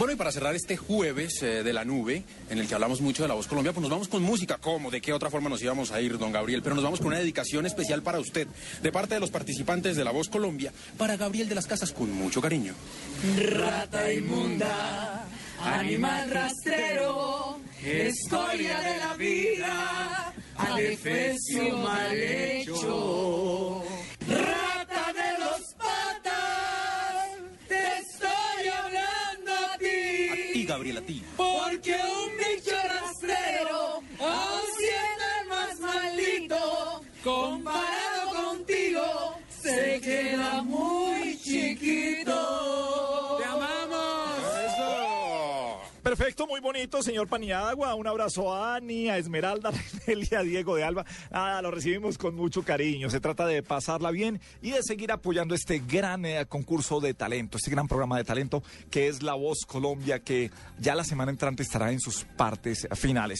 Bueno, y para cerrar este jueves eh, de la nube, en el que hablamos mucho de la voz Colombia, pues nos vamos con música. ¿Cómo? ¿De qué otra forma nos íbamos a ir, don Gabriel? Pero nos vamos con una dedicación especial para usted, de parte de los participantes de la voz Colombia, para Gabriel de las Casas, con mucho cariño. Rata inmunda, animal rastrero, escoria de la vida, mal hecho. Ti. Y Gabriel, a ti. Porque un bicho rastrero, aun siendo el más maldito, comparado contigo, se queda muy chiquito. Perfecto, muy bonito, señor Paniagua. Un abrazo a Ani, a Esmeralda, a a Diego de Alba. Ah, lo recibimos con mucho cariño. Se trata de pasarla bien y de seguir apoyando este gran eh, concurso de talento, este gran programa de talento que es La Voz Colombia, que ya la semana entrante estará en sus partes finales.